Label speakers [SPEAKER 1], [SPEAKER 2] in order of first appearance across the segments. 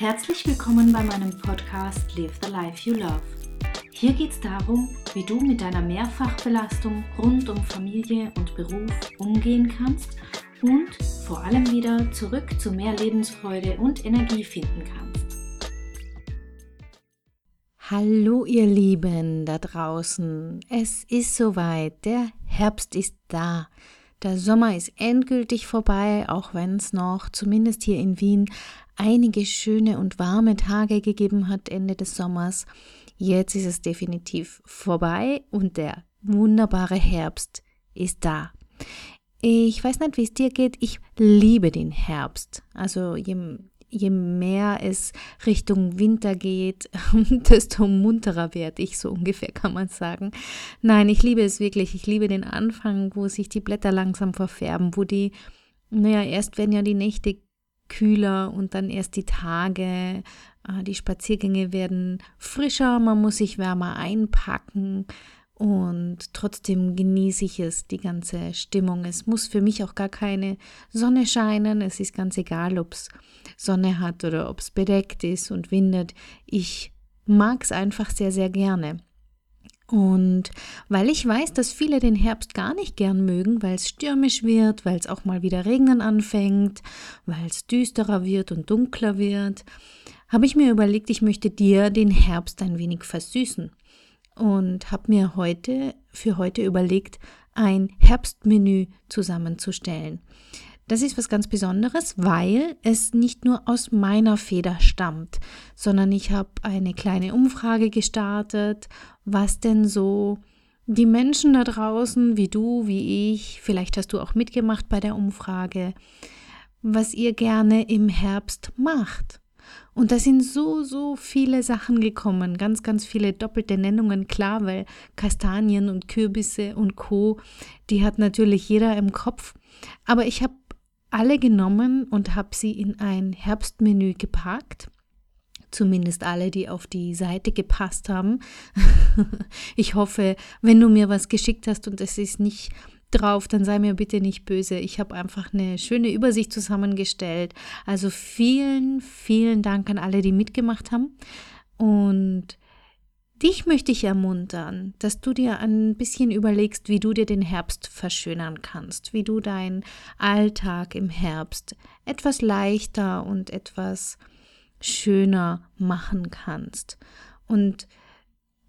[SPEAKER 1] Herzlich willkommen bei meinem Podcast Live the Life You Love. Hier geht es darum, wie du mit deiner Mehrfachbelastung rund um Familie und Beruf umgehen kannst und vor allem wieder zurück zu mehr Lebensfreude und Energie finden kannst.
[SPEAKER 2] Hallo ihr Lieben da draußen, es ist soweit, der Herbst ist da. Der Sommer ist endgültig vorbei, auch wenn es noch, zumindest hier in Wien, einige schöne und warme Tage gegeben hat Ende des Sommers. Jetzt ist es definitiv vorbei und der wunderbare Herbst ist da. Ich weiß nicht, wie es dir geht. Ich liebe den Herbst. Also je, je mehr es Richtung Winter geht, desto munterer werde ich, so ungefähr kann man sagen. Nein, ich liebe es wirklich. Ich liebe den Anfang, wo sich die Blätter langsam verfärben, wo die, naja, erst werden ja die Nächte kühler und dann erst die Tage, äh, die Spaziergänge werden frischer, man muss sich wärmer einpacken und trotzdem genieße ich es, die ganze Stimmung. Es muss für mich auch gar keine Sonne scheinen. Es ist ganz egal, ob es Sonne hat oder ob es bedeckt ist und windet. Ich mag es einfach sehr, sehr gerne. Und weil ich weiß, dass viele den Herbst gar nicht gern mögen, weil es stürmisch wird, weil es auch mal wieder regnen anfängt, weil es düsterer wird und dunkler wird, habe ich mir überlegt, ich möchte dir den Herbst ein wenig versüßen und habe mir heute für heute überlegt, ein Herbstmenü zusammenzustellen. Das ist was ganz Besonderes, weil es nicht nur aus meiner Feder stammt, sondern ich habe eine kleine Umfrage gestartet, was denn so die Menschen da draußen, wie du, wie ich, vielleicht hast du auch mitgemacht bei der Umfrage, was ihr gerne im Herbst macht. Und da sind so, so viele Sachen gekommen, ganz, ganz viele doppelte Nennungen, klar, weil Kastanien und Kürbisse und Co, die hat natürlich jeder im Kopf. Aber ich habe alle genommen und habe sie in ein Herbstmenü gepackt. Zumindest alle, die auf die Seite gepasst haben. ich hoffe, wenn du mir was geschickt hast und es ist nicht drauf, dann sei mir bitte nicht böse. Ich habe einfach eine schöne Übersicht zusammengestellt. Also vielen, vielen Dank an alle, die mitgemacht haben. Und dich möchte ich ermuntern, dass du dir ein bisschen überlegst, wie du dir den Herbst verschönern kannst, wie du deinen Alltag im Herbst etwas leichter und etwas schöner machen kannst. Und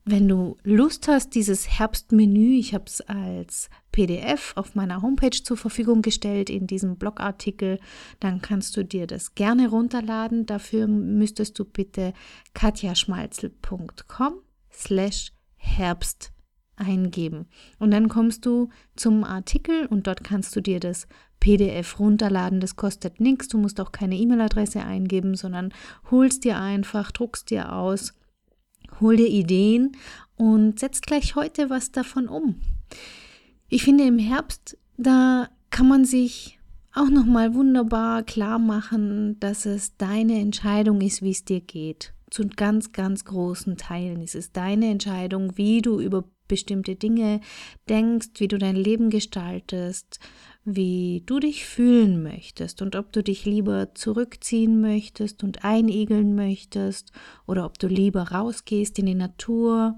[SPEAKER 2] wenn du Lust hast, dieses Herbstmenü, ich habe es als PDF auf meiner Homepage zur Verfügung gestellt in diesem Blogartikel, dann kannst du dir das gerne runterladen. Dafür müsstest du bitte katjaschmalzel.com slash Herbst eingeben. Und dann kommst du zum Artikel und dort kannst du dir das PDF runterladen. Das kostet nichts. Du musst auch keine E-Mail-Adresse eingeben, sondern holst dir einfach, druckst dir aus hol dir Ideen und setz gleich heute was davon um. Ich finde im Herbst, da kann man sich auch noch mal wunderbar klar machen, dass es deine Entscheidung ist, wie es dir geht. Zu ganz, ganz großen Teilen ist es deine Entscheidung, wie du über bestimmte Dinge denkst, wie du dein Leben gestaltest, wie du dich fühlen möchtest und ob du dich lieber zurückziehen möchtest und einigeln möchtest oder ob du lieber rausgehst in die Natur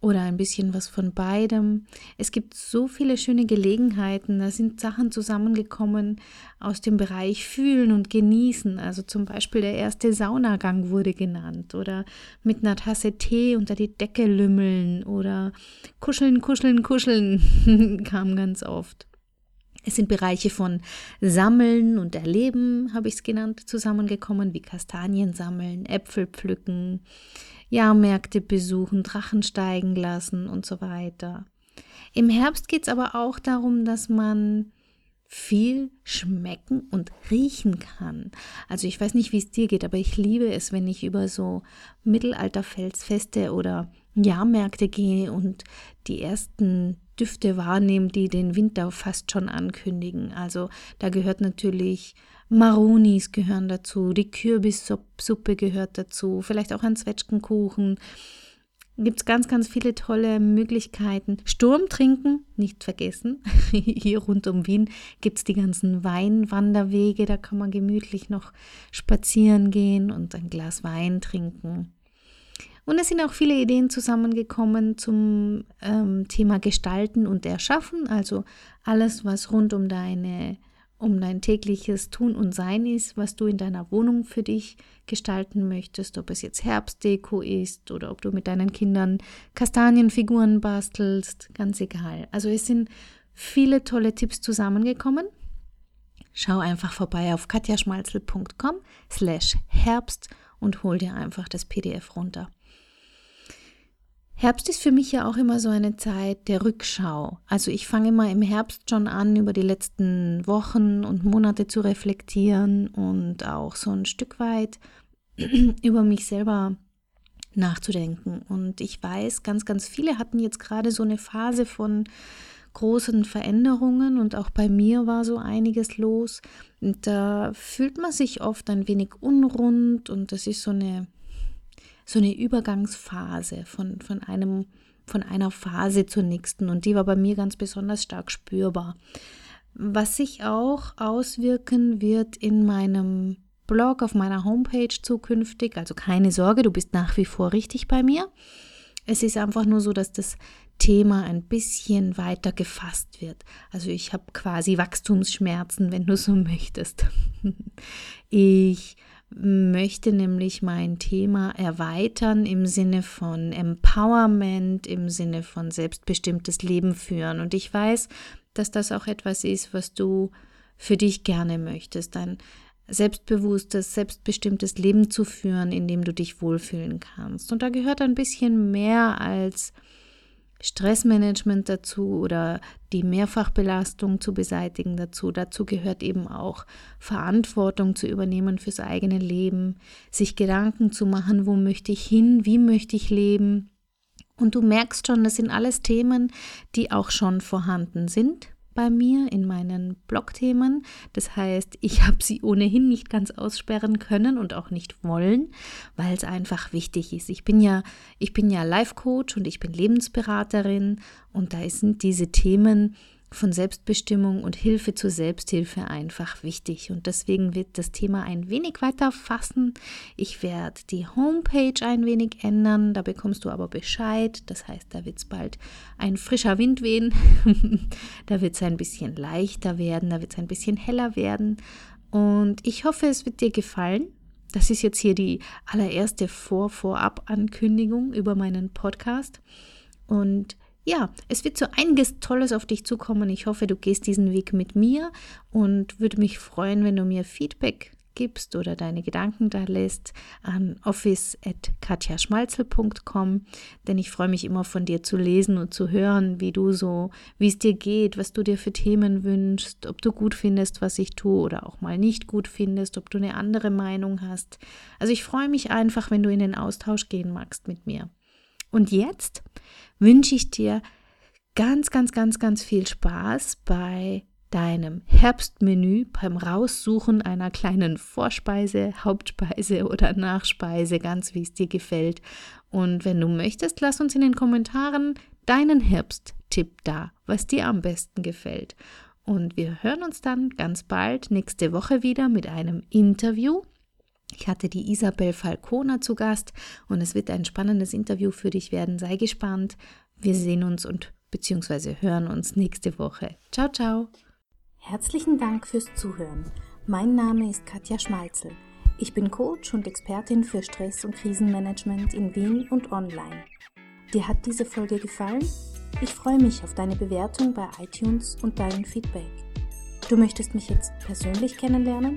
[SPEAKER 2] oder ein bisschen was von beidem. Es gibt so viele schöne Gelegenheiten, da sind Sachen zusammengekommen aus dem Bereich Fühlen und Genießen. Also zum Beispiel der erste Saunagang wurde genannt oder mit einer Tasse Tee unter die Decke lümmeln oder kuscheln, kuscheln, kuscheln kam ganz oft. Es sind Bereiche von Sammeln und Erleben, habe ich es genannt, zusammengekommen, wie Kastanien sammeln, Äpfel pflücken, Jahrmärkte besuchen, Drachen steigen lassen und so weiter. Im Herbst geht es aber auch darum, dass man viel schmecken und riechen kann. Also ich weiß nicht, wie es dir geht, aber ich liebe es, wenn ich über so Mittelalterfelsfeste oder Jahrmärkte gehe und die ersten Düfte wahrnehmen, die den Winter fast schon ankündigen. Also da gehört natürlich Maronis gehören dazu, die Kürbissuppe gehört dazu, vielleicht auch ein Zwetschgenkuchen. gibt es ganz, ganz viele tolle Möglichkeiten. Sturm trinken, nicht vergessen. Hier rund um Wien gibt es die ganzen Weinwanderwege, da kann man gemütlich noch spazieren gehen und ein Glas Wein trinken. Und es sind auch viele Ideen zusammengekommen zum ähm, Thema Gestalten und Erschaffen, also alles, was rund um deine um dein tägliches Tun und Sein ist, was du in deiner Wohnung für dich gestalten möchtest, ob es jetzt Herbstdeko ist oder ob du mit deinen Kindern Kastanienfiguren bastelst, ganz egal. Also es sind viele tolle Tipps zusammengekommen. Schau einfach vorbei auf katjaschmalzel.com slash Herbst und hol dir einfach das PDF runter. Herbst ist für mich ja auch immer so eine Zeit der Rückschau. Also ich fange immer im Herbst schon an, über die letzten Wochen und Monate zu reflektieren und auch so ein Stück weit über mich selber nachzudenken. Und ich weiß, ganz, ganz viele hatten jetzt gerade so eine Phase von großen Veränderungen und auch bei mir war so einiges los. Und da fühlt man sich oft ein wenig unrund und das ist so eine so eine Übergangsphase von, von einem von einer Phase zur nächsten und die war bei mir ganz besonders stark spürbar. Was sich auch auswirken wird in meinem Blog, auf meiner Homepage zukünftig, also keine Sorge, du bist nach wie vor richtig bei mir. Es ist einfach nur so, dass das Thema ein bisschen weiter gefasst wird. Also ich habe quasi Wachstumsschmerzen, wenn du so möchtest. Ich möchte nämlich mein Thema erweitern im Sinne von Empowerment, im Sinne von selbstbestimmtes Leben führen. Und ich weiß, dass das auch etwas ist, was du für dich gerne möchtest, ein selbstbewusstes, selbstbestimmtes Leben zu führen, in dem du dich wohlfühlen kannst. Und da gehört ein bisschen mehr als Stressmanagement dazu oder die Mehrfachbelastung zu beseitigen dazu. Dazu gehört eben auch Verantwortung zu übernehmen fürs eigene Leben, sich Gedanken zu machen, wo möchte ich hin, wie möchte ich leben. Und du merkst schon, das sind alles Themen, die auch schon vorhanden sind bei mir in meinen Blogthemen. Das heißt, ich habe sie ohnehin nicht ganz aussperren können und auch nicht wollen, weil es einfach wichtig ist. Ich bin ja, ich bin ja Life Coach und ich bin Lebensberaterin und da sind diese Themen von Selbstbestimmung und Hilfe zur Selbsthilfe einfach wichtig. Und deswegen wird das Thema ein wenig weiter fassen. Ich werde die Homepage ein wenig ändern. Da bekommst du aber Bescheid. Das heißt, da wird es bald ein frischer Wind wehen. da wird es ein bisschen leichter werden. Da wird es ein bisschen heller werden. Und ich hoffe, es wird dir gefallen. Das ist jetzt hier die allererste Vor-Vorab-Ankündigung über meinen Podcast. Und ja, es wird so einiges Tolles auf dich zukommen. Ich hoffe, du gehst diesen Weg mit mir und würde mich freuen, wenn du mir Feedback gibst oder deine Gedanken da lässt an office.katjaschmalzel.com, denn ich freue mich immer von dir zu lesen und zu hören, wie du so, wie es dir geht, was du dir für Themen wünschst, ob du gut findest, was ich tue oder auch mal nicht gut findest, ob du eine andere Meinung hast. Also ich freue mich einfach, wenn du in den Austausch gehen magst mit mir. Und jetzt wünsche ich dir ganz, ganz, ganz, ganz viel Spaß bei deinem Herbstmenü beim Raussuchen einer kleinen Vorspeise, Hauptspeise oder Nachspeise, ganz wie es dir gefällt. Und wenn du möchtest, lass uns in den Kommentaren deinen Herbsttipp da, was dir am besten gefällt. Und wir hören uns dann ganz bald nächste Woche wieder mit einem Interview ich hatte die Isabel Falcona zu Gast und es wird ein spannendes Interview für dich werden. Sei gespannt. Wir sehen uns und beziehungsweise hören uns nächste Woche. Ciao, ciao.
[SPEAKER 1] Herzlichen Dank fürs Zuhören. Mein Name ist Katja Schmalzel. Ich bin Coach und Expertin für Stress- und Krisenmanagement in Wien und online. Dir hat diese Folge gefallen? Ich freue mich auf deine Bewertung bei iTunes und dein Feedback. Du möchtest mich jetzt persönlich kennenlernen?